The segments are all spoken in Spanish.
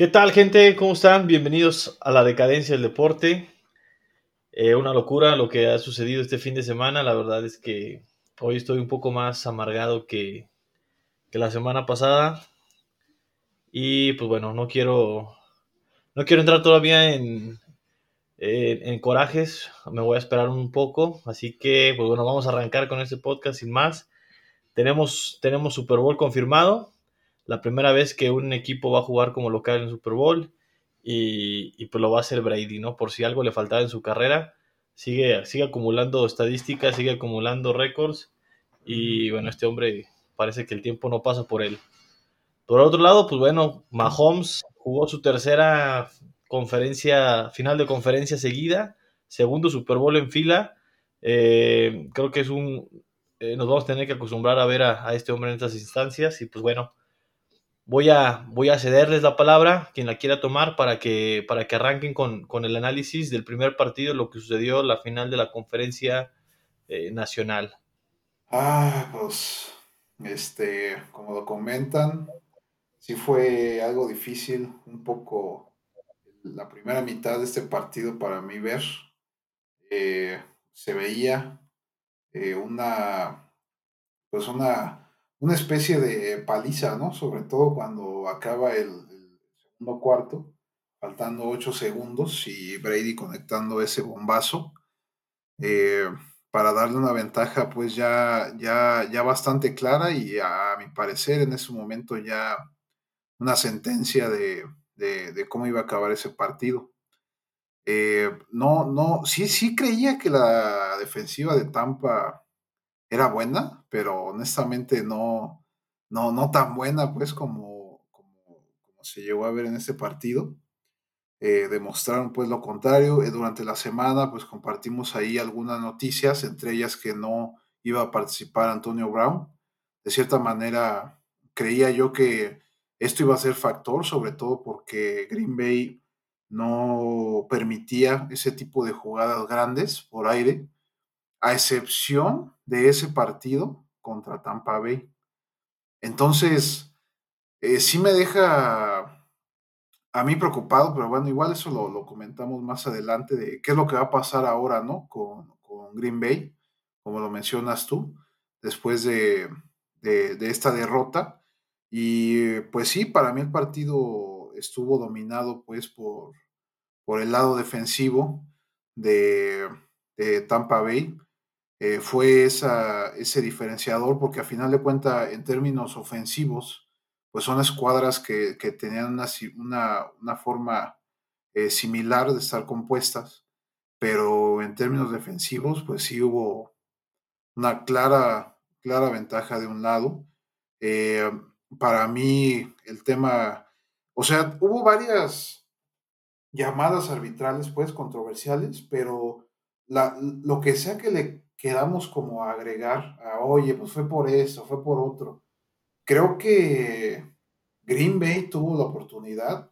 ¿Qué tal, gente? ¿Cómo están? Bienvenidos a la decadencia del deporte. Eh, una locura lo que ha sucedido este fin de semana. La verdad es que hoy estoy un poco más amargado que, la semana pasada. Y pues bueno, no quiero, no quiero entrar todavía en, en, en corajes. Me voy a esperar un poco. Así que, pues bueno, vamos a arrancar con este podcast sin más. Tenemos, tenemos Super Bowl confirmado la primera vez que un equipo va a jugar como local en Super Bowl y, pues lo va a hacer Brady, ¿no? Por si algo le faltaba en su carrera, sigue, sigue acumulando estadísticas, sigue acumulando récords y bueno, este hombre parece que el tiempo no pasa por él. Por otro lado, pues bueno, Mahomes jugó su tercera conferencia, final de conferencia seguida, segundo Super Bowl en fila. Eh, creo que es un, eh, nos vamos a tener que acostumbrar a ver a, este hombre en estas instancias y pues bueno, voy a, voy a cederles la palabra, quien la quiera tomar, para que, para que arranquen con, con el análisis del primer partido, lo que sucedió la final de la conferencia eh, nacional. Ah, pues, este, como lo comentan, sí fue algo difícil, un poco la primera mitad de este partido para mí ver. Eh, se veía eh, una, pues una una especie de paliza, ¿no? Sobre todo cuando acaba el, segundo cuarto, faltando ocho segundos y Brady conectando ese bombazo eh, para darle una ventaja pues ya, ya, ya bastante clara y a, mi parecer en ese momento ya una sentencia de, de, de cómo iba a acabar ese partido. Eh, no, no, sí, sí creía que la defensiva de Tampa era buena, pero honestamente no, no, no tan buena, pues, como, como, como se llegó a ver en este partido. Eh, demostraron, pues, lo contrario. Eh, durante la semana, pues, compartimos ahí algunas noticias, entre ellas que no iba a participar Antonio Brown. De cierta manera, creía yo que esto iba a ser factor, sobre todo porque Green Bay no permitía ese tipo de jugadas grandes por aire a excepción de ese partido contra Tampa Bay. Entonces, eh, sí me deja a mí preocupado, pero bueno, igual eso lo, comentamos más adelante de qué es lo que va a pasar ahora, ¿no? Con, con Green Bay, como lo mencionas tú, después de, de, esta derrota. Y pues sí, para mí el partido estuvo dominado pues por, por el lado defensivo de, de Tampa Bay eh, fue esa, ese diferenciador, porque a final de cuentas, en términos ofensivos, pues son escuadras que, que tenían una, una, una forma eh, similar de estar compuestas, pero en términos defensivos, pues sí hubo una clara, clara ventaja de un lado. Eh, para mí, el tema, o sea, hubo varias llamadas arbitrales, pues, controversiales, pero la, lo que sea que le quedamos como a agregar a, oye, pues fue por eso, fue por otro. Creo que Green Bay tuvo la oportunidad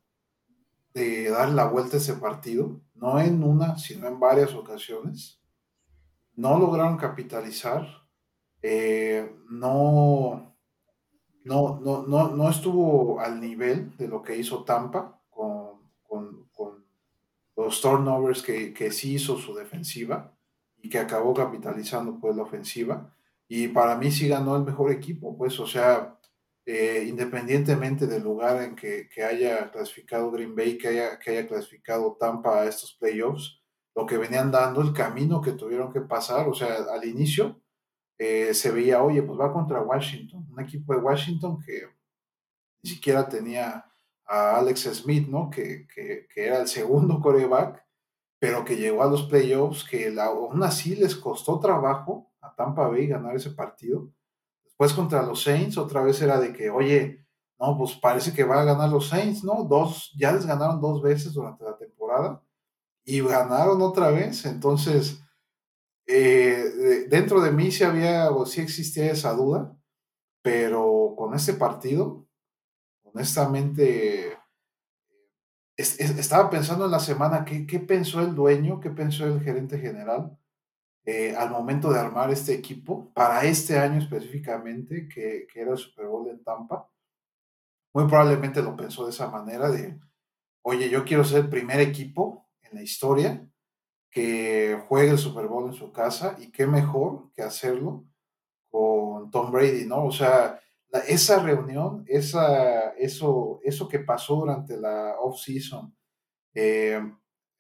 de dar la vuelta a ese partido, no en una, sino en varias ocasiones. No lograron capitalizar, eh, no, no, no, no, no estuvo al nivel de lo que hizo Tampa con, con, los turnovers que, que sí hizo su defensiva y que acabó capitalizando pues la ofensiva. Y para mí sí ganó el mejor equipo, pues, o sea, eh, independientemente del lugar en que, que, haya clasificado Green Bay, que haya, que haya clasificado Tampa a estos playoffs, lo que venían dando, el camino que tuvieron que pasar, o sea, al inicio eh, se veía, oye, pues va contra Washington, un equipo de Washington que ni siquiera tenía a Alex Smith, ¿no? Que, que, que era el segundo coreback pero que llegó a los playoffs, que la, aún así les costó trabajo a Tampa Bay ganar ese partido. Después contra los Saints, otra vez era de que, oye, no, pues parece que va a ganar los Saints, ¿no? Dos, ya les ganaron dos veces durante la temporada y ganaron otra vez. Entonces, eh, dentro de mí sí había, o sí existía esa duda, pero con este partido, honestamente, estaba pensando en la semana, ¿qué, ¿qué, pensó el dueño, qué pensó el gerente general eh, al momento de armar este equipo para este año específicamente, que, que, era el Super Bowl en Tampa? Muy probablemente lo pensó de esa manera, de oye, yo quiero ser el primer equipo en la historia que juegue el Super Bowl en su casa y qué mejor que hacerlo con Tom Brady, ¿no? O sea, esa reunión, esa, eso, eso que pasó durante la off-season, eh,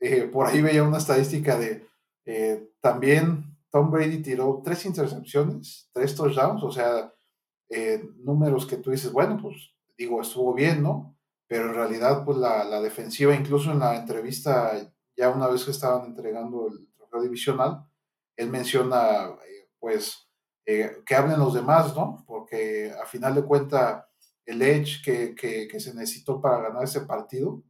eh, por ahí veía una estadística de eh, también Tom Brady tiró tres intercepciones, tres touchdowns, o sea, números que tú dices, bueno, pues digo, estuvo bien, ¿no? Pero en realidad, pues la, la defensiva, incluso en la entrevista, ya una vez que estaban entregando el trofeo divisional, él menciona, pues, eh, que hablen los demás, ¿no? Porque a final de cuentas, el edge que, que, se necesitó para ganar ese partido,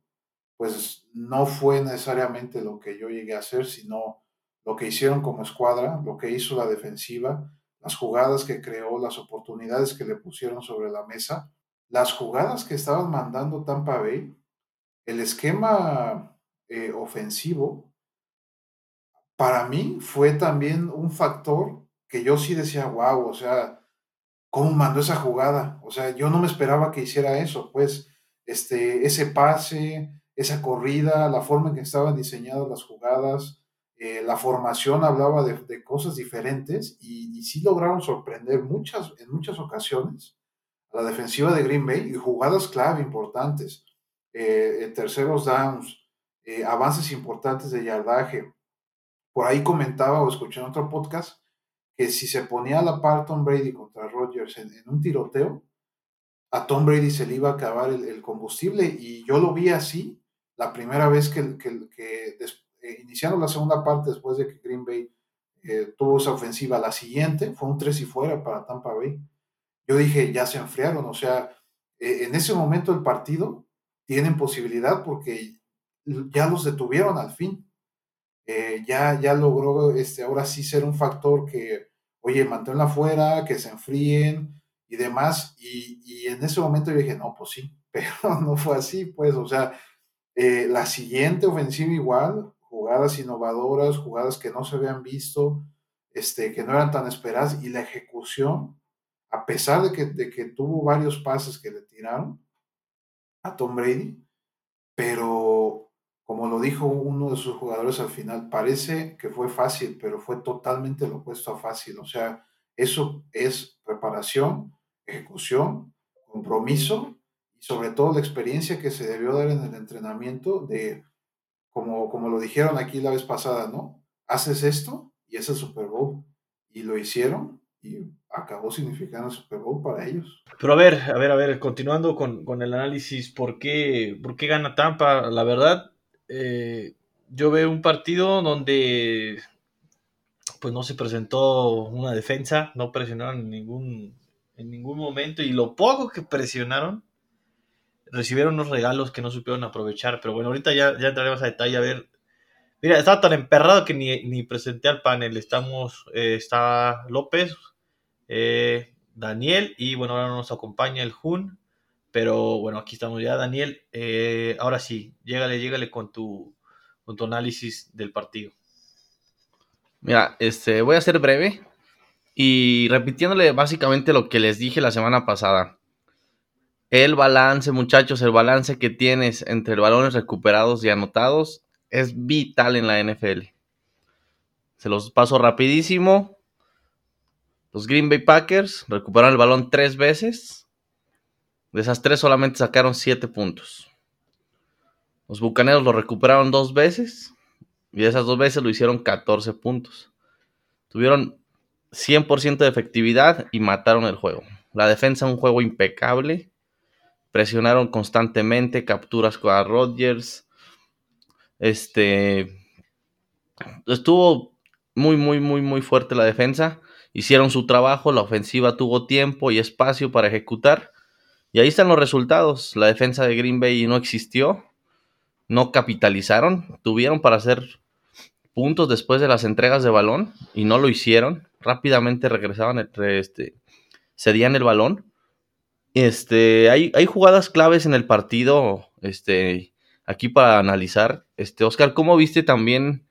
pues no fue necesariamente lo que yo llegué a hacer, sino lo que hicieron como escuadra, lo que hizo la defensiva, las jugadas que creó, las oportunidades que le pusieron sobre la mesa, las jugadas que estaban mandando Tampa Bay, el esquema eh, ofensivo, para mí fue también un factor que yo sí decía, wow, o sea, ¿cómo mandó esa jugada? O sea, yo no me esperaba que hiciera eso, pues, este, ese pase, esa corrida, la forma en que estaban diseñadas las jugadas, eh, la formación hablaba de, cosas diferentes y, sí lograron sorprender muchas, en muchas ocasiones a la defensiva de Green Bay y jugadas clave importantes, eh, eh, terceros downs, avances importantes de yardaje. Por ahí comentaba o escuché en otro podcast que si se ponía a la par Tom Brady contra Rodgers en, un tiroteo, a Tom Brady se le iba a acabar el, combustible y yo lo vi así la primera vez que, que, que eh, iniciaron la segunda parte después de que Green Bay eh, tuvo esa ofensiva. La siguiente fue un tres y fuera para Tampa Bay. Yo dije, ya se enfriaron, o sea, eh, en ese momento del partido tienen posibilidad porque ya los detuvieron al fin. ya, ya logró este, ahora sí ser un factor que oye, manténla afuera, que se enfríen y demás. Y, en ese momento yo dije, no, pues sí, pero no fue así, pues, o sea, eh, la siguiente ofensiva igual, jugadas innovadoras, jugadas que no se habían visto, este, que no eran tan esperadas, y la ejecución, a pesar de que, de que tuvo varios pases que le tiraron a Tom Brady, pero como lo dijo uno de sus jugadores al final, parece que fue fácil, pero fue totalmente lo opuesto a fácil. O sea, eso es preparación, ejecución, compromiso y sobre todo la experiencia que se debió dar en el entrenamiento de, como, como lo dijeron aquí la vez pasada, ¿no? Haces esto y es el Super Bowl. Y lo hicieron y acabó significando el Super Bowl para ellos. Pero a ver, a ver, a ver, continuando con, con el análisis, ¿por qué, ¿por qué gana Tampa? La verdad, eh, yo veo un partido donde pues no se presentó una defensa, no presionaron en ningún, en ningún momento y lo poco que presionaron recibieron unos regalos que no supieron aprovechar, pero bueno, ahorita ya, ya entraremos a detalle a ver. Mira, estaba tan emperrado que ni, presenté al panel. Estamos, eh, está López, eh, Daniel y bueno, ahora nos acompaña el Jun. Pero bueno, aquí estamos ya, Daniel. Eh, ahora sí, llégale, llégale con tu, con tu análisis del partido. Mira, este, voy a ser breve y repitiéndole básicamente lo que les dije la semana pasada. El balance, muchachos, el balance que tienes entre balones recuperados y anotados es vital en la NFL. Se los paso rapidísimo. Los Green Bay Packers recuperaron el balón tres veces de esas tres solamente sacaron siete puntos. Los Bucaneros lo recuperaron dos veces y de esas dos veces lo hicieron 14 puntos. Tuvieron 100% de efectividad y mataron el juego. La defensa un juego impecable. Presionaron constantemente, capturas con Rodgers. Este estuvo muy muy muy muy fuerte la defensa. Hicieron su trabajo, la ofensiva tuvo tiempo y espacio para ejecutar y ahí están los resultados. La defensa de Green Bay no existió. No capitalizaron. Tuvieron para hacer puntos después de las entregas de balón y no lo hicieron. Rápidamente regresaban, este, cedían el balón. Este, hay, hay jugadas claves en el partido. Este, aquí para analizar. Este, Oscar, ¿cómo viste también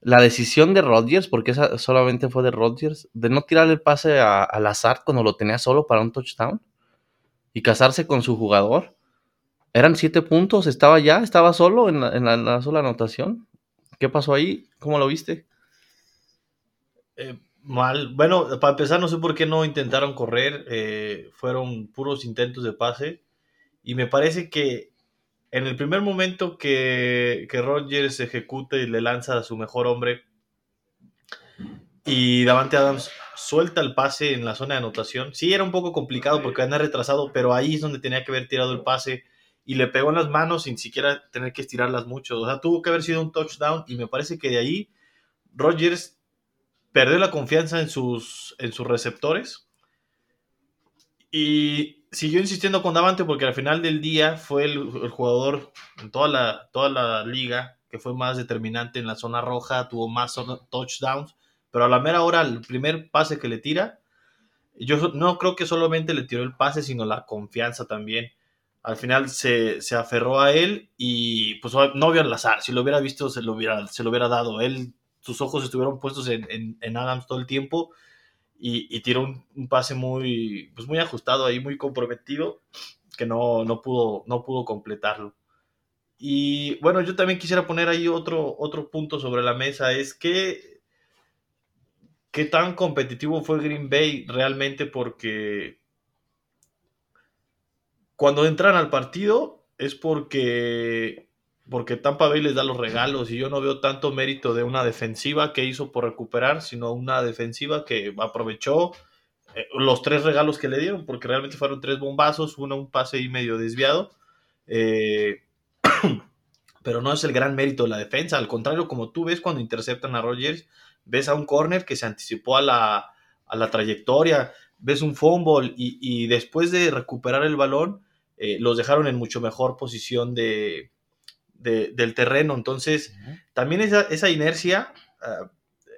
la decisión de Rodgers? Porque esa solamente fue de Rodgers. De no tirar el pase al azar cuando lo tenía solo para un touchdown y casarse con su jugador. Eran siete puntos, estaba ya, estaba solo en la, sola anotación. ¿Qué pasó ahí? ¿Cómo lo viste? Eh, mal. Bueno, para empezar, no sé por qué no intentaron correr. Eh, fueron puros intentos de pase. Y me parece que en el primer momento que, que Rodgers ejecuta y le lanza a su mejor hombre y Davante Adams suelta el pase en la zona de anotación, sí era un poco complicado porque anda retrasado, pero ahí es donde tenía que haber tirado el pase y le pegó en las manos sin siquiera tener que estirarlas mucho. O sea, tuvo que haber sido un touchdown y me parece que de ahí Rodgers perdió la confianza en sus, en sus receptores y siguió insistiendo con Davante porque al final del día fue el, jugador en toda la, toda la liga que fue más determinante en la zona roja, tuvo más touchdowns, pero a la mera hora, el primer pase que le tira, yo no creo que solamente le tiró el pase, sino la confianza también. Al final se, aferró a él y pues no vio el azar. Si lo hubiera visto, se lo hubiera, se lo hubiera dado. Él, sus ojos estuvieron puestos en, en Adams todo el tiempo y, tiró un, pase muy, pues muy ajustado ahí, muy comprometido, que no, no, pudo, no pudo completarlo. Y bueno, yo también quisiera poner ahí otro, otro punto sobre la mesa, es que qué tan competitivo fue Green Bay realmente porque cuando entran al partido es porque porque Tampa Bay les da los regalos y yo no veo tanto mérito de una defensiva que hizo por recuperar, sino una defensiva que aprovechó eh, los tres regalos que le dieron, porque realmente fueron tres bombazos, uno un pase y medio desviado. Eh, pero no es el gran mérito de la defensa, al contrario, como tú ves cuando interceptan a Rogers, ves a un corner que se anticipó a la, a la trayectoria, ves un fumble y, y después de recuperar el balón, eh, los dejaron en mucho mejor posición de, del terreno. Entonces, también esa, esa inercia ah,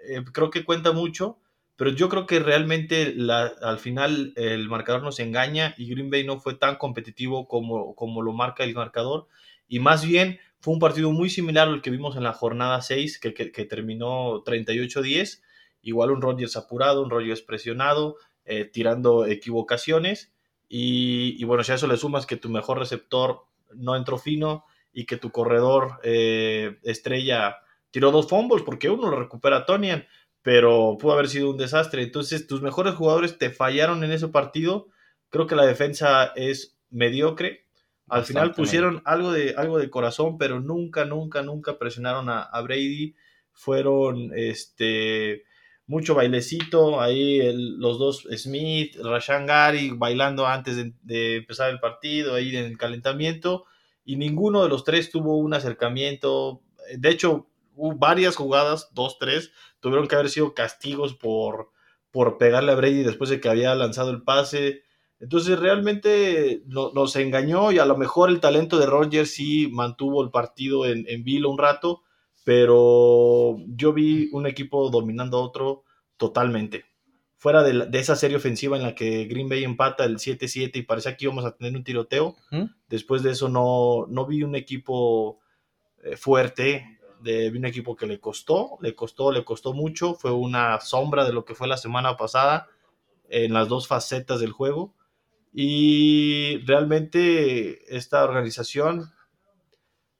eh, creo que cuenta mucho, pero yo creo que realmente la, al final el marcador nos engaña y Green Bay no fue tan competitivo como, como lo marca el marcador. Y más bien fue un partido muy similar al que vimos en la jornada 6, que, que, terminó 38-10. Igual un Rodgers apurado, un Rodgers presionado, eh, tirando equivocaciones. Y, bueno, si a eso le sumas que tu mejor receptor no entró fino, y que tu corredor eh, estrella tiró dos fumbles porque uno lo recupera Tonian, pero pudo haber sido un desastre. Entonces, tus mejores jugadores te fallaron en ese partido. Creo que la defensa es mediocre. Al final pusieron algo de, algo de corazón, pero nunca, nunca, nunca presionaron a, Brady. Fueron este, mucho bailecito. Ahí los dos Smith, Rashan Gary bailando antes de, de, empezar el partido, ahí en el calentamiento y ninguno de los tres tuvo un acercamiento. De hecho, hubo varias jugadas, dos, tres, tuvieron que haber sido castigos por, por pegarle a Brady después de que había lanzado el pase. Entonces realmente nos engañó y a lo mejor el talento de Rogers sí mantuvo el partido en, en vilo un rato, pero yo vi un equipo dominando a otro totalmente. Fuera de, esa serie ofensiva en la que Green Bay empata el 7-7 y parecía que íbamos a tener un tiroteo, después de eso no, no vi un equipo eh, fuerte, de, vi un equipo que le costó, le costó, le costó mucho, fue una sombra de lo que fue la semana pasada en las dos facetas del juego y realmente esta organización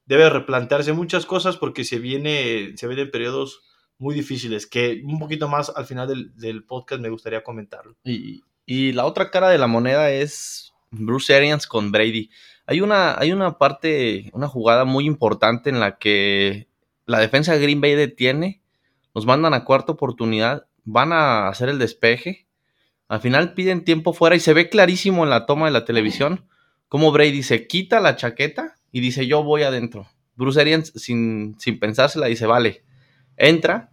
debe replantearse muchas cosas porque se viene, se vienen periodos muy difíciles, que un poquito más al final del, podcast me gustaría comentarlo. Y, la otra cara de la moneda es Bruce Arians con Brady. Hay una, hay una parte, una jugada muy importante en la que la defensa de Green Bay detiene, nos mandan a cuarta oportunidad, van a hacer el despeje, al final piden tiempo fuera y se ve clarísimo en la toma de la televisión cómo Brady se quita la chaqueta y dice yo voy adentro. Bruce Arians sin, sin pensársela dice vale, entra,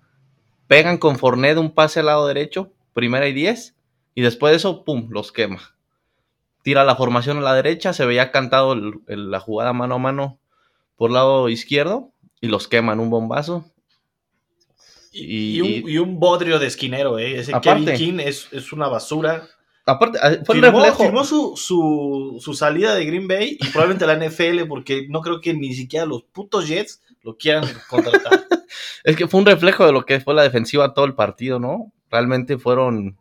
pegan con Fornet un pase al lado derecho, primera y diez, y después de eso, pum, los quema. Tira la formación a la derecha, se veía cantado la jugada mano a mano por lado izquierdo, y los queman un bombazo. Y, un, bodrio de esquinero, ¿eh? Ese Kevin King es, una basura. Aparte, ah, fue firmó, reflejo. firmó su, su, salida de Green Bay y probablemente la NFL, porque no creo que ni siquiera los putos Jets lo quieran contratar. es que fue un reflejo de lo que fue la defensiva todo el partido, ¿no? Realmente fueron,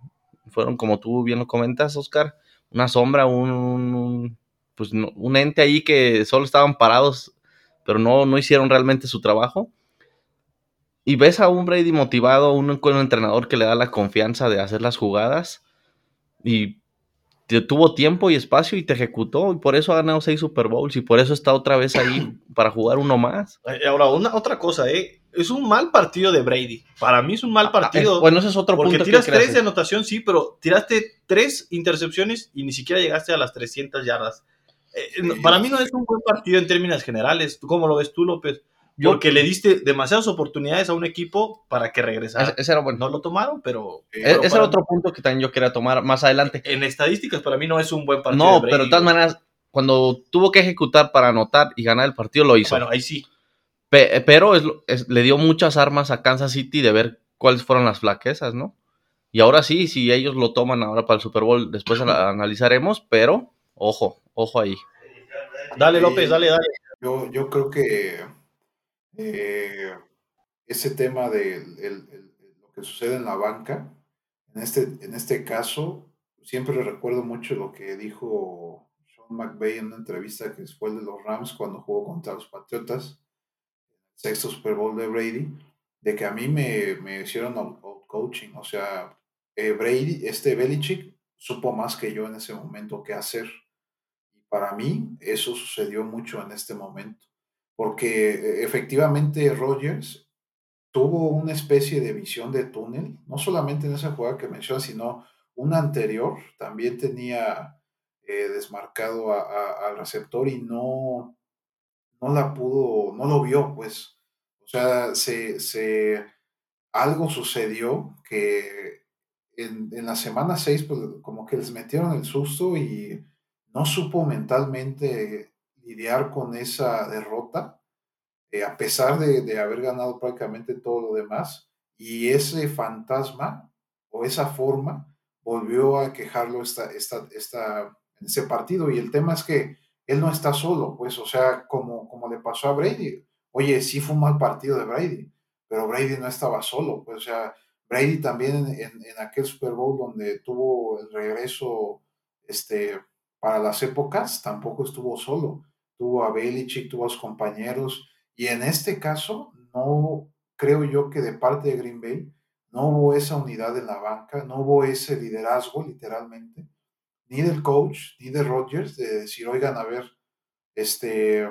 fueron como tú bien lo comentas, Oscar, una sombra, un, pues un ente ahí que solo estaban parados, pero no, no hicieron realmente su trabajo. Y ves a un Brady motivado, un, un entrenador que le da la confianza de hacer las jugadas y tuvo tiempo y espacio y te ejecutó y por eso ha ganado seis Super Bowls y por eso está otra vez ahí para jugar uno más. Ahora, una, otra cosa, ¿eh? Es un mal partido de Brady. Para mí es un mal ah, partido. bueno, ese es otro porque tiras tres de anotación, sí, pero tiraste tres intercepciones y ni siquiera llegaste a las 300 yardas. Eh, para mí no es un buen partido en términos generales. ¿Cómo lo ves tú, López? Porque le diste demasiadas oportunidades a un equipo para que regresara. Ese era bueno. No lo tomaron, pero. E-, ese era otro punto que también yo quería tomar más adelante. En estadísticas, para mí no es un buen partido. No, pero de todas maneras, cuando tuvo que ejecutar para anotar y ganar el partido, lo hizo. Bueno, ahí sí. pero le dio muchas armas a Kansas City de ver cuáles fueron las flaquezas, ¿no? Y ahora sí, si ellos lo toman ahora para el Super Bowl, después analizaremos, pero ojo, ojo ahí. Dale, López, dale, dale. Yo, yo creo que eh, ese tema de lo que sucede en la banca, en este, en este caso, siempre recuerdo mucho lo que dijo Sean McVay en una entrevista que fue el de los Rams cuando jugó contra los Patriotas, sexto Super Bowl de Brady, de que a mí me, me hicieron out, coaching, o sea, eh, Brady, este Belichick, supo más que yo en ese momento qué hacer. Y para mí eso sucedió mucho en este momento porque efectivamente Rogers tuvo una especie de visión de túnel, no solamente en esa jugada que menciona, sino una anterior, también tenía eh, desmarcado al receptor y no, no la pudo, no lo vio, pues. O sea, se, se algo sucedió que en, en la semana 6, pues como que les metieron el susto y no supo mentalmente lidiar con esa derrota, eh, a pesar de, haber ganado prácticamente todo lo demás, y ese fantasma o esa forma volvió a quejarlo esta, esta, esta, en ese partido. Y el tema es que él no está solo, pues, o sea, como, como le pasó a Brady. Oye, sí fue un mal partido de Brady, pero Brady no estaba solo, pues, o sea, Brady también en, en aquel Super Bowl donde tuvo el regreso este, para las épocas, tampoco estuvo solo tuvo a Belichick, tuvo a sus compañeros, y en este caso, no creo yo que de parte de Green Bay no hubo esa unidad en la banca, no hubo ese liderazgo literalmente, ni del coach, ni de Rodgers, de decir, oigan, a ver, este,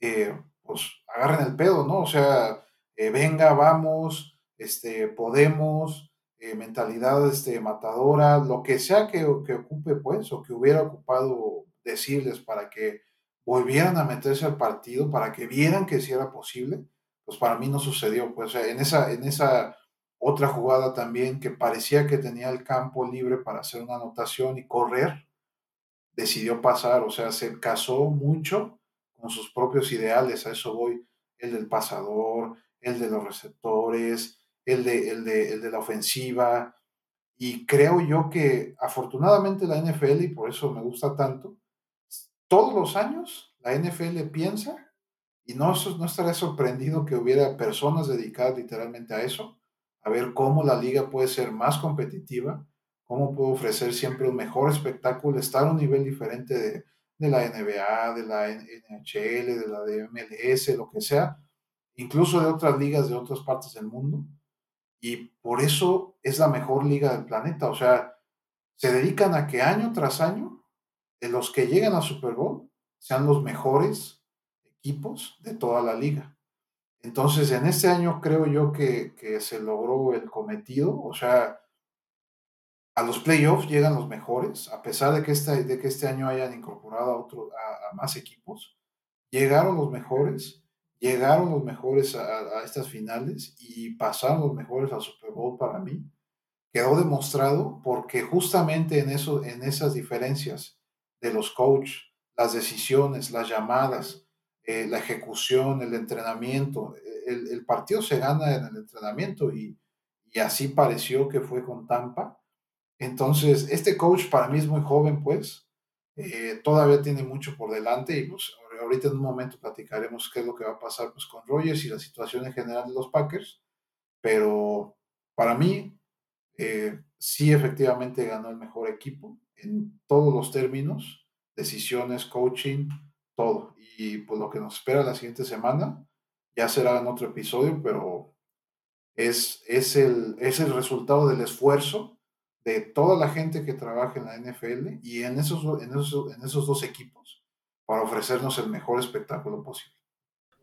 eh, pues agarren el pedo, ¿no? O sea, eh, venga, vamos, este, podemos, eh, mentalidad este, matadora, lo que sea que, que ocupe, pues, o que hubiera ocupado decirles para que volvieran a meterse al partido para que vieran que sí era posible, pues para mí no sucedió. Pues en esa, en esa otra jugada también que parecía que tenía el campo libre para hacer una anotación y correr, decidió pasar, o sea, se casó mucho con sus propios ideales, a eso voy, el del pasador, el de los receptores, el de, el de, el de la ofensiva, y creo yo que afortunadamente la NFL, y por eso me gusta tanto, todos los años la NFL piensa, y no, no estaré sorprendido que hubiera personas dedicadas literalmente a eso, a ver cómo la liga puede ser más competitiva, cómo puede ofrecer siempre un mejor espectáculo, estar a un nivel diferente de, de la NBA, de la NHL, de la de lo que sea, incluso de otras ligas de otras partes del mundo. Y por eso es la mejor liga del planeta. O sea, se dedican a que año tras año de los que llegan a Super Bowl sean los mejores equipos de toda la liga. Entonces, en este año creo yo que, se logró el cometido, o sea, a los playoffs llegan los mejores, a pesar de que este, de que este año hayan incorporado a, otro, a, más equipos, llegaron los mejores, llegaron los mejores a, a, estas finales y pasaron los mejores al Super Bowl para mí. Quedó demostrado porque justamente en, eso, en esas diferencias de los coaches, las decisiones, las llamadas, eh, la ejecución, el entrenamiento. El, partido se gana en el entrenamiento y, así pareció que fue con Tampa. Entonces, este coach para mí es muy joven, pues, eh, todavía tiene mucho por delante y pues ahorita en un momento platicaremos qué es lo que va a pasar pues, con Rogers y la situación en general de los Packers, pero para mí eh, sí efectivamente ganó el mejor equipo en todos los términos, decisiones, coaching, todo. Y pues lo que nos espera la siguiente semana ya será en otro episodio, pero es, es, el, es el resultado del esfuerzo de toda la gente que trabaja en la NFL y en esos, en esos, en esos dos equipos para ofrecernos el mejor espectáculo posible.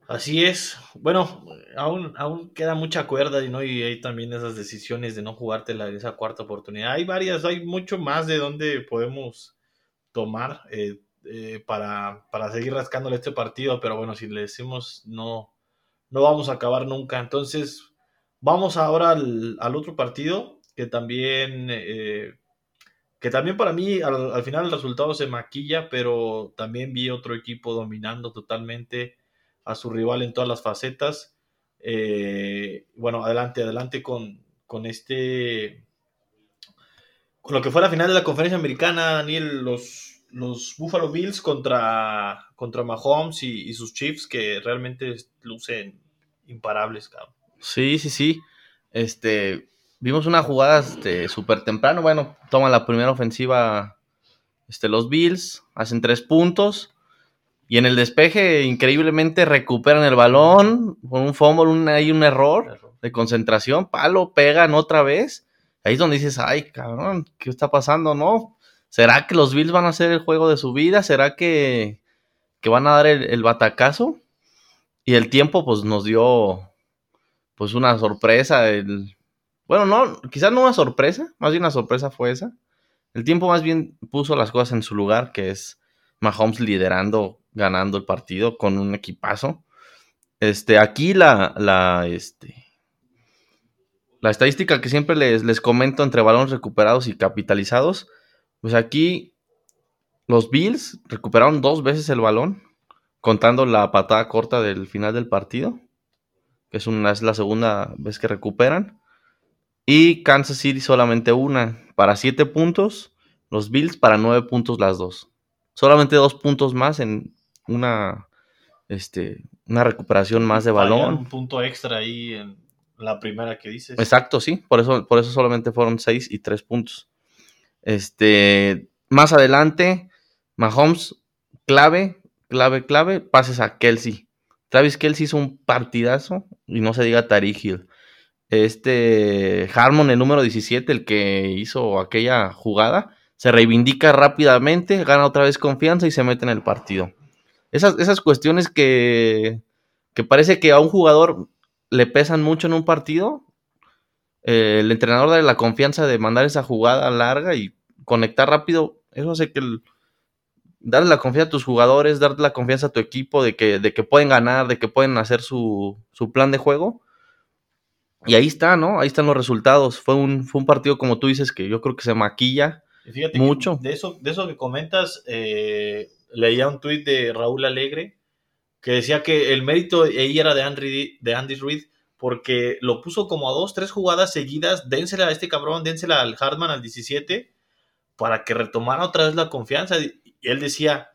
Así es. Bueno, aún, aún queda mucha cuerda no y hay también esas decisiones de no jugarte la, esa cuarta oportunidad. Hay varias, hay mucho más de donde podemos tomar eh, eh, para, para, seguir rascándole este partido, pero bueno, si le decimos no, no vamos a acabar nunca. Entonces, vamos ahora al, al otro partido que también, eh, que también para mí al final el resultado se maquilla, pero también vi otro equipo dominando totalmente a su rival en todas las facetas. Eh, bueno, adelante, adelante con, con este. Con lo que fue la final de la conferencia americana, Daniel, los, los Buffalo Bills contra, contra Mahomes y, sus Chiefs, que realmente lucen imparables, cabrón. Sí, sí, sí. Este, vimos una jugada este, súper temprano. Bueno, toma la primera ofensiva este, los Bills, hacen tres puntos. Y en el despeje, increíblemente, recuperan el balón con un fumble, hay un error de concentración, palo, pegan otra vez. Ahí es donde dices, ay, cabrón, ¿qué está pasando? ¿No? ¿Será que los Bills van a hacer el juego de su vida? ¿Será que, que van a dar el, batacazo? Y el tiempo, pues, nos dio, pues, una sorpresa. El... Bueno, no, quizás no una sorpresa, más bien una sorpresa fue esa. El tiempo más bien puso las cosas en su lugar, que es Mahomes liderando ganando el partido con un equipazo. Este, aquí la, la, este, la estadística que siempre les, les comento entre balones recuperados y capitalizados, pues aquí los Bills recuperaron dos veces el balón, contando la patada corta del final del partido, que es, una, es la segunda vez que recuperan. Y Kansas City solamente una, para siete puntos, los Bills para nueve puntos las dos. Solamente dos puntos más en una, este, una recuperación más de balón. Un punto extra ahí en la primera que dices. Exacto, sí. Por eso, por eso solamente fueron seis y tres puntos. Este, más adelante, Mahomes, clave, clave, clave, pases a Kelsey. Travis Kelsey hizo un partidazo y no se diga Tariq Hill. Este Harmon, el número 17, el que hizo aquella jugada, se reivindica rápidamente, gana otra vez confianza y se mete en el partido. Esas, esas cuestiones que, que parece que a un jugador le pesan mucho en un partido, eh, el entrenador da la confianza de mandar esa jugada larga y conectar rápido, eso hace que darle la confianza a tus jugadores, darle la confianza a tu equipo de que, de que pueden ganar, de que pueden hacer su, su plan de juego. Y ahí está, ¿no? Ahí están los resultados. Fue un, fue un partido, como tú dices, que yo creo que se maquilla mucho. De eso, de eso que comentas, eh, leía un tuit de Raúl Alegre que decía que el mérito ahí era de Andy, Reid porque lo puso como a dos, tres jugadas seguidas, dénsela a este cabrón, dénsela al Hartman al 17 para que retomara otra vez la confianza. Y él decía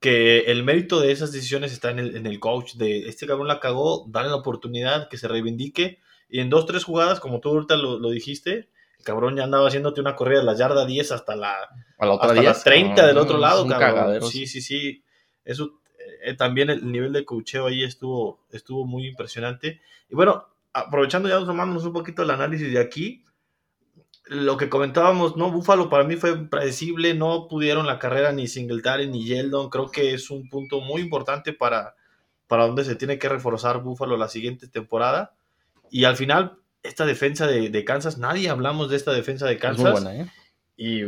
que el mérito de esas decisiones está en el, en el coach, de este cabrón la cagó, dale la oportunidad, que se reivindique. Y en dos, tres jugadas, como tú ahorita lo dijiste, cabrón ya andaba haciéndote una corrida de la yarda 10 hasta la, hasta 30 del otro lado, cabrón. Sí, sí, sí. Eso eh, también el nivel de cocheo ahí estuvo, estuvo muy impresionante. Y bueno, aprovechando ya tomándonos un poquito el análisis de aquí, lo que comentábamos, ¿no? Búfalo para mí fue predecible, no pudieron la carrera ni Singletary ni Yeldon. Creo que es un punto muy importante para, para donde se tiene que reforzar Búfalo la siguiente temporada. Y al final, esta defensa de, Kansas, nadie hablamos de esta defensa de Kansas. ¿eh? Y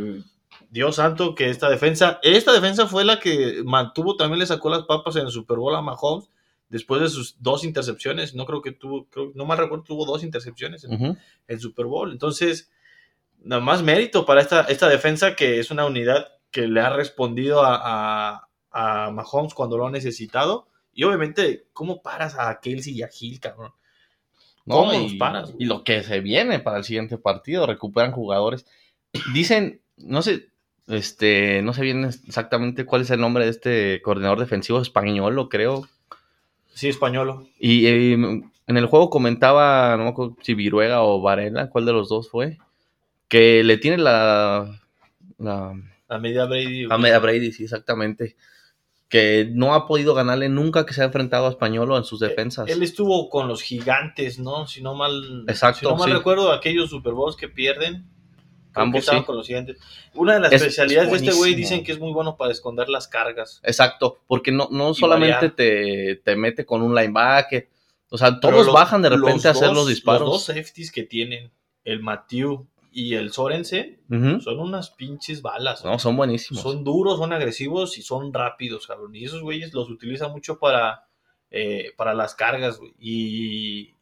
Dios santo que esta defensa, esta defensa fue la que mantuvo, también le sacó las papas en el Super Bowl a Mahomes después de sus dos intercepciones. No creo que tuvo, no más recuerdo, tuvo dos intercepciones en el Super Bowl. Entonces, nada más mérito para esta, esta defensa que es una unidad que le ha respondido a, a, Mahomes cuando lo ha necesitado. Y obviamente, ¿cómo paras a Kelsey y a Hill, cabrón? ¿Cómo y, paras? Y lo que se viene para el siguiente partido, recuperan jugadores. Dicen, no sé, este, no sé bien exactamente cuál es el nombre de este coordinador defensivo español, lo creo. Sí, español. Y en el juego comentaba, no me acuerdo si Viruega o Varela, cuál de los dos fue, que le tiene la, la A medida Brady. A medida Brady, sí, exactamente. Que no ha podido ganarle nunca que se ha enfrentado a Españolo en sus Eh, defensas. Él estuvo con los gigantes, ¿no? Si no mal, Exacto, si no mal sí. recuerdo, aquellos Super Bowls que pierden. Ambos sí. con los gigantes. Una de las Es- especialidades es de este güey dicen que es muy bueno para esconder las cargas. Exacto, porque no, no solamente te, te mete con un linebacker. O sea, todos los- bajan de repente a hacer dos- los disparos. Los dos safeties que tienen, el Matthew y el Sorensen, Ujú. son unas pinches balas. No, son buenísimos. Son duros, son agresivos y son rápidos, cabrón. Y esos güeyes los utilizan mucho para, eh, para las cargas, güey. Y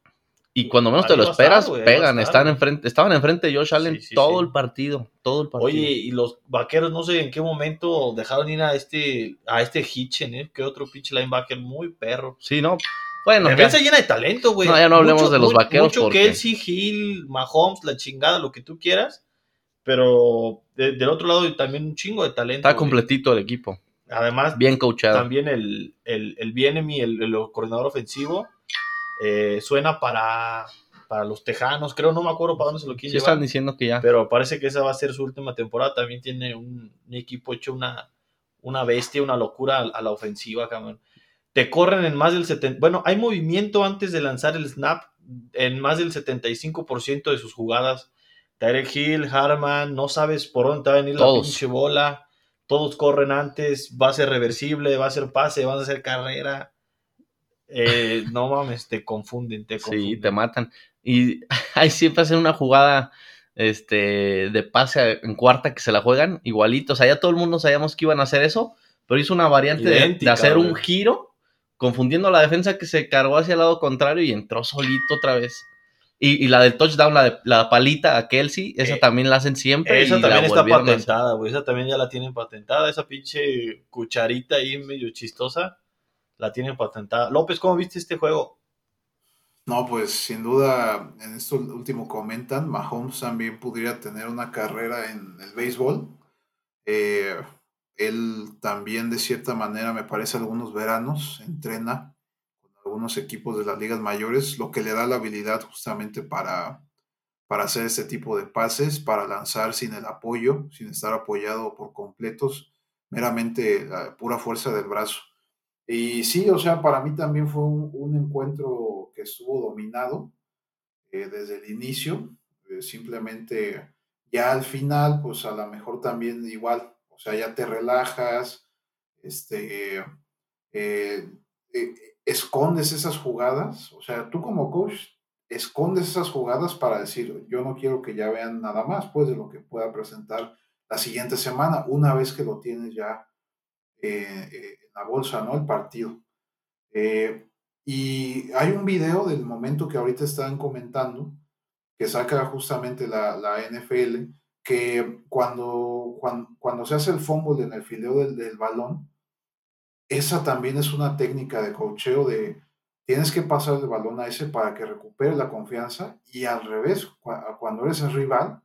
Y cuando menos te lo estar, esperas, pegan. Están enfrente, estaban enfrente de Josh Allen Sí, sí, todo sí. el partido. Todo el partido. Oye, y los vaqueros, no sé en qué momento dejaron ir a este, a este Hitchen, ¿eh? Que otro pinche linebacker muy perro. Sí, no. Bueno, defensa llena de talento, güey. No, ya no hablemos de los mu- vaqueros Mucho porque- Kelsey, Hill, Mahomes, la chingada, lo que tú quieras. Pero de- del otro lado también un chingo de talento. está güey. completito el equipo. Además, Bien coachado. también el, el, el el, el coordinador ofensivo, eh, suena para, para los Tejanos. Creo, no me acuerdo para dónde se lo Sí quiere están llevar. diciendo que ya. Pero parece que esa va a ser su última temporada. También tiene un, un equipo hecho una, una bestia, una locura a, a la ofensiva, cabrón. Te corren en más del 70%. Bueno, hay movimiento antes de lanzar el snap en más del 75% de sus jugadas. Tyreek Hill, Harman, no sabes por dónde te va a venir Todos. la pinche bola. Todos corren antes, va a ser reversible, va a ser pase, va a ser carrera. Eh, no mames, te confunden, te confunden. Sí, te matan. Y ahí siempre hacen una jugada este, de pase en cuarta que se la juegan igualito. O sea, ya todo el mundo sabíamos que iban a hacer eso, pero hizo una variante de- hacer un giro, confundiendo la defensa que se cargó hacia el lado contrario y entró solito otra vez. Y, y la del touchdown, la, de, la palita a Kelsey, esa Eh, también la hacen siempre. Esa y la también está patentada, güey. Esa también ya la tienen patentada. Esa pinche cucharita ahí medio chistosa. La tienen patentada. López, ¿cómo viste este juego? No, pues sin duda, en esto último comentan, Mahomes también pudiera tener una carrera en el béisbol. Eh, él también, de cierta manera, me parece, algunos veranos entrena con algunos equipos de las ligas mayores, lo que le da la habilidad justamente para, para hacer este tipo de pases, para lanzar sin el apoyo, sin estar apoyado por completos, meramente la pura fuerza del brazo. Y sí, o sea, para mí también fue un, encuentro que estuvo dominado eh, desde el inicio. Eh, simplemente ya al final, pues a lo mejor también igual, sea, ya te relajas, este, eh, eh, escondes esas jugadas, o sea, tú como coach escondes esas jugadas para decir, yo no quiero que ya vean nada más, pues, de lo que pueda presentar la siguiente semana, una vez que lo tienes ya eh, en la bolsa, ¿no? El partido. Y hay un video del momento que ahorita están comentando, que saca justamente la, la NFL, que cuando, cuando, cuando, se hace el fumble en el fildeo del, del, balón, esa también es una técnica de cocheo de tienes que pasar el balón a ese para que recupere la confianza y al revés, cuando eres el rival,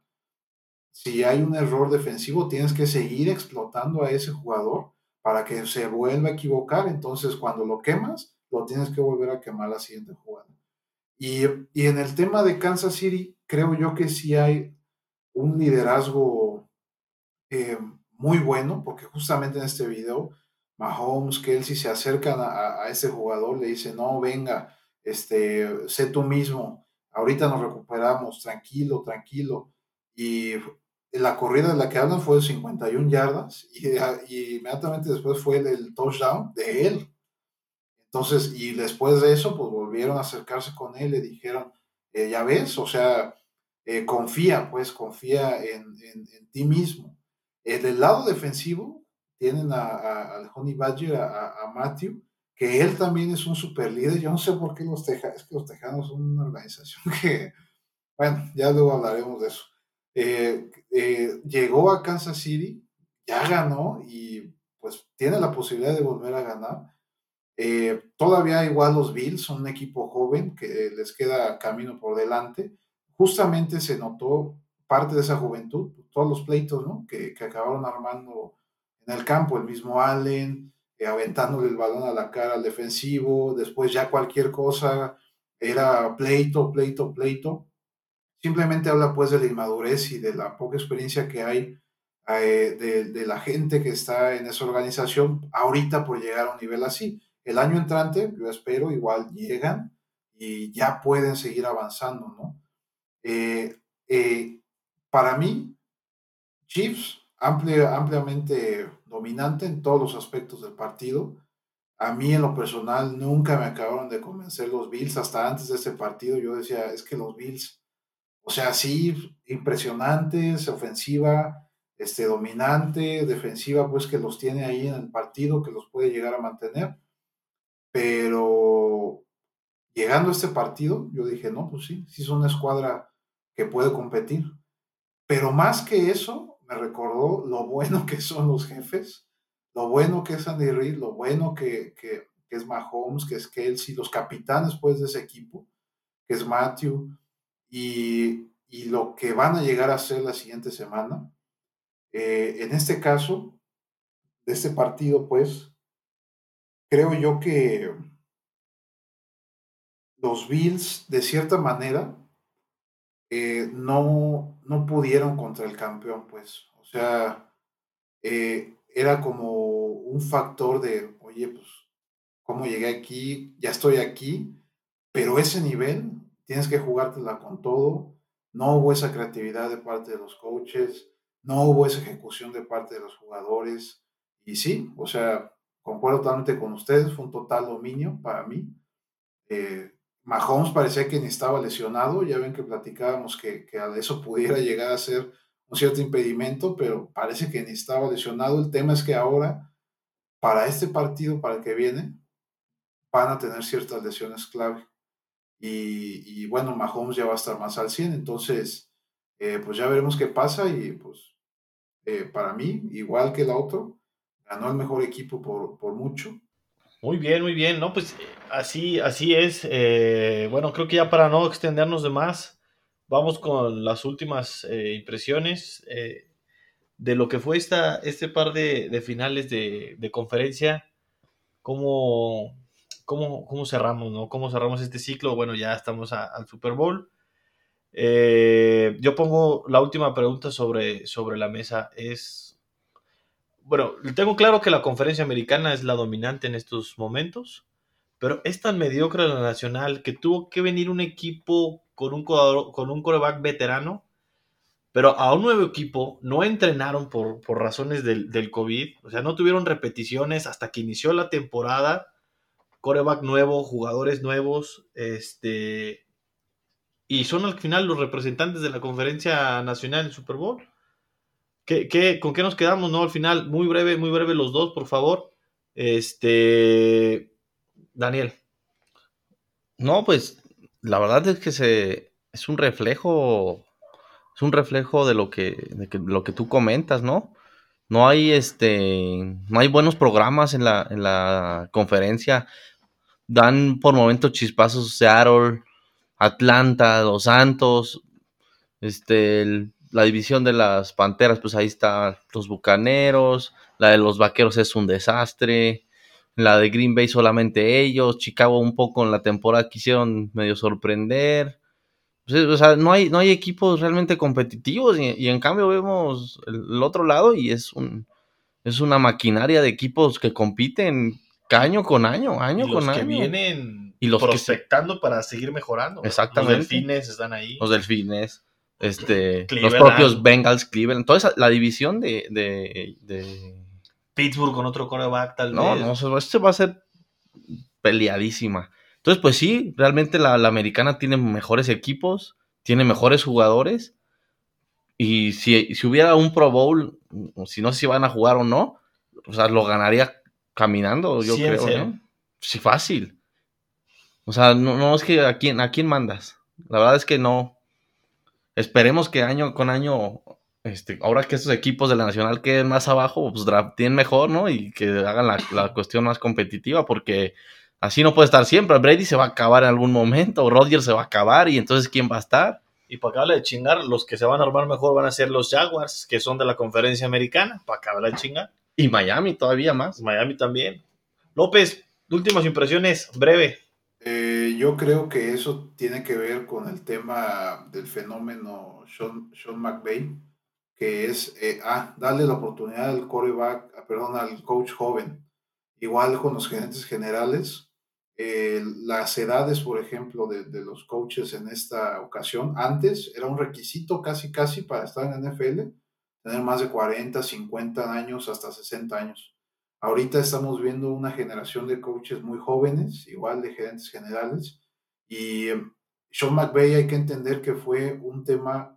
si hay un error defensivo, tienes que seguir explotando a ese jugador para que se vuelva a equivocar. Entonces, cuando lo quemas, lo tienes que volver a quemar la siguiente jugada. Y, y en el tema de Kansas City, creo yo que sí hay un liderazgo eh, muy bueno, porque justamente en este video, Mahomes, Kelsey se acercan a, a ese jugador, le dicen, no, venga, este, sé tú mismo, ahorita nos recuperamos, tranquilo, tranquilo. Y la corrida de la que hablan fue de 51 yardas y, inmediatamente después fue el, el, touchdown de él. Entonces, y después de eso, pues volvieron a acercarse con él, le dijeron, eh, ya ves, o sea, eh, confía, pues confía en, ti mismo. Eh, del lado defensivo, tienen a, a, al Honey Badger, a, Matthew, que él también es un super líder. Yo no sé por qué los Tejanos, es que los Tejanos son una organización que, bueno, ya luego hablaremos de eso. Eh, llegó a Kansas City, ya ganó y pues tiene la posibilidad de volver a ganar. Todavía igual los Bills son un equipo joven que les queda camino por delante. Justamente se notó parte de esa juventud, todos los pleitos ¿no? que, que acabaron armando en el campo, el mismo Allen, eh, aventándole el balón a la cara al defensivo, después ya cualquier cosa era pleito, pleito, pleito simplemente habla pues de la inmadurez y de la poca experiencia que hay eh, de, la gente que está en esa organización ahorita por llegar a un nivel así. El año entrante, yo espero, igual llegan y ya pueden seguir avanzando, ¿no? Eh, eh, para mí, Chiefs, ampliamente dominante en todos los aspectos del partido. A mí en lo personal nunca me acabaron de convencer los Bills. Hasta antes de ese partido yo decía, es que los Bills, o sea, sí, impresionantes, ofensiva, este, dominante, defensiva, pues que los tiene ahí en el partido, que los puede llegar a mantener. Pero llegando a este partido, yo dije, no, pues sí, sí es una escuadra que puede competir. Pero más que eso, me recordó lo bueno que son los jefes, lo bueno que es Andy Reid, lo bueno que, que, es Mahomes, que es Kelsey, los capitanes pues de ese equipo, que es Matthew, y, y lo que van a llegar a ser la siguiente semana. Eh, en este caso, de este partido, pues, creo yo que los Bills, de cierta manera, eh, no, no pudieron contra el campeón, pues. O sea, eh, era como un factor de, oye, pues, ¿cómo llegué aquí? Ya estoy aquí, pero ese nivel tienes que jugártela con todo. No hubo esa creatividad de parte de los coaches, no hubo esa ejecución de parte de los jugadores. Y sí, o sea, concuerdo totalmente con ustedes, fue un total dominio para mí. Eh, Mahomes parecía que ni estaba lesionado, ya ven que platicábamos que, que a eso pudiera llegar a ser un cierto impedimento, pero parece que ni estaba lesionado. El tema es que ahora, para este partido, para el que viene, van a tener ciertas lesiones clave. Y, bueno, Mahomes ya va a estar más al 100, entonces, eh, pues ya veremos qué pasa y pues eh, para mí, igual que el otro, ganó el mejor equipo por, por mucho muy bien, muy bien, ¿no? Pues así, así es. Eh, bueno, creo que ya para no extendernos de más, vamos con las últimas eh, impresiones eh, de lo que fue esta, este par de, finales de, conferencia. ¿Cómo, cómo, cómo cerramos, no? ¿Cómo cerramos este ciclo? Bueno, ya estamos al Super Bowl. yo pongo la última pregunta sobre, sobre la mesa. Es bueno, tengo claro que la conferencia americana es la dominante en estos momentos, pero es tan mediocre la nacional que tuvo que venir un equipo con un, con un coreback veterano, pero a un nuevo equipo no entrenaron por, razones del, del, COVID, o sea, no tuvieron repeticiones hasta que inició la temporada, coreback nuevo, jugadores nuevos, este, y son al final los representantes de la conferencia nacional en Super Bowl. ¿Qué, con qué nos quedamos, no? Al final, muy breve, muy breve los dos, por favor. Este. Daniel. No, pues la verdad es que se es un reflejo es un reflejo de lo que, lo que tú comentas, ¿no? No hay este no hay buenos programas en la, en la conferencia. Dan por momentos chispazos Seattle, Atlanta, Los Santos, este el la división de las Panteras, pues ahí están los Bucaneros, la de los Vaqueros es un desastre, la de Green Bay solamente ellos, Chicago un poco en la temporada quisieron medio sorprender. Pues, o sea, no hay, no hay equipos realmente competitivos y, en cambio vemos el, otro lado y es un es una maquinaria de equipos que compiten año con año, año con los que vienen y los prospectando para seguir mejorando. Exactamente. Los delfines están ahí. Los delfines este, los propios Bengals, Cleveland, toda esa, la división de, de, Pittsburgh con otro coreback, tal no, vez. No, no, este va a ser peleadísima. Entonces, pues sí, realmente la, americana tiene mejores equipos, tiene mejores jugadores. Y si, si, hubiera un Pro Bowl, si no sé si van a jugar o no, o sea, lo ganaría caminando, yo creo, ¿no? Sí, fácil. O sea, no, no es que a quién, a quién mandas. La verdad es que no, Esperemos que año con año, este, ahora que estos equipos de la Nacional queden más abajo, pues tienen mejor, ¿no? Y que hagan la, cuestión más competitiva, porque así no puede estar siempre. Brady se va a acabar en algún momento, Rodgers se va a acabar, y entonces ¿quién va a estar? Y para acabarle de chingar, los que se van a armar mejor van a ser los Jaguars, que son de la conferencia americana, para acabarle de chingar. Y Miami todavía más. Miami también. López, últimas impresiones, breve. Eh, yo creo que eso tiene que ver con el tema del fenómeno Sean, Sean McVay, que es, eh, ah, darle la oportunidad al coreback, ah, perdón, al coach joven. Igual con los gerentes generales, eh, las edades, por ejemplo, de, de, los coaches en esta ocasión, antes era un requisito casi, casi para estar en NFL, tener más de 40, 50 años, hasta 60 años. Ahorita estamos viendo una generación de coaches muy jóvenes, igual de gerentes generales, y em, Sean McVay hay que entender que fue un tema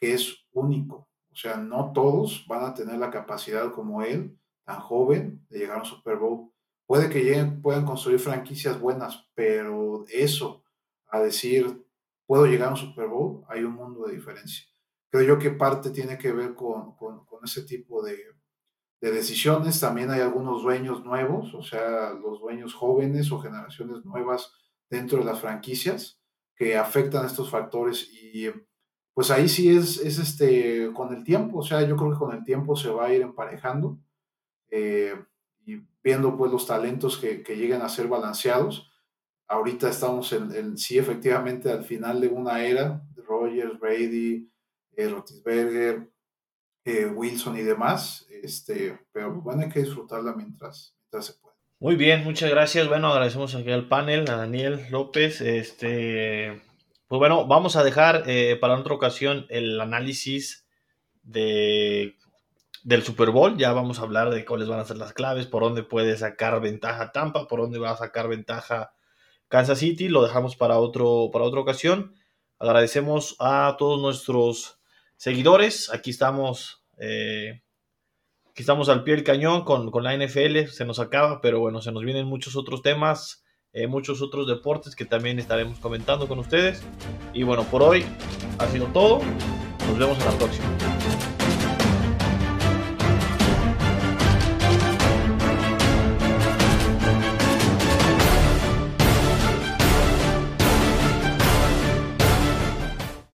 que es único. O sea, no todos van a tener la capacidad como él, tan joven, de llegar a un Super Bowl. Puede que lleguen, puedan construir franquicias buenas, pero eso, a decir, puedo llegar a un Super Bowl, hay un mundo de diferencia. Creo yo que parte tiene que ver con, con, con ese tipo de, de decisiones. También hay algunos dueños nuevos, o sea, los dueños jóvenes o generaciones nuevas dentro de las franquicias que afectan estos factores y pues ahí sí es, es este, con el tiempo, o sea, yo creo que con el tiempo se va a ir emparejando eh, y viendo pues los talentos que, que, lleguen a ser balanceados. Ahorita estamos en, sí efectivamente al final de una era, Rogers, Brady, eh, Rotisberger, eh, Wilson y demás, este, pero bueno, hay que disfrutarla mientras, mientras se puede. Muy bien, muchas gracias. Bueno, agradecemos aquí al panel, a Daniel López. Este, pues bueno, vamos a dejar eh, para otra ocasión el análisis de, del Super Bowl. Ya vamos a hablar de cuáles van a ser las claves, por dónde puede sacar ventaja Tampa, por dónde va a sacar ventaja Kansas City. Lo dejamos para, otro, para otra ocasión. Agradecemos a todos nuestros seguidores. Aquí estamos, eh, aquí estamos al pie del cañón con, con, la NFL. Se nos acaba, pero bueno, se nos vienen muchos otros temas, eh, muchos otros deportes que también estaremos comentando con ustedes. Y bueno, por hoy ha sido todo. Nos vemos en la próxima.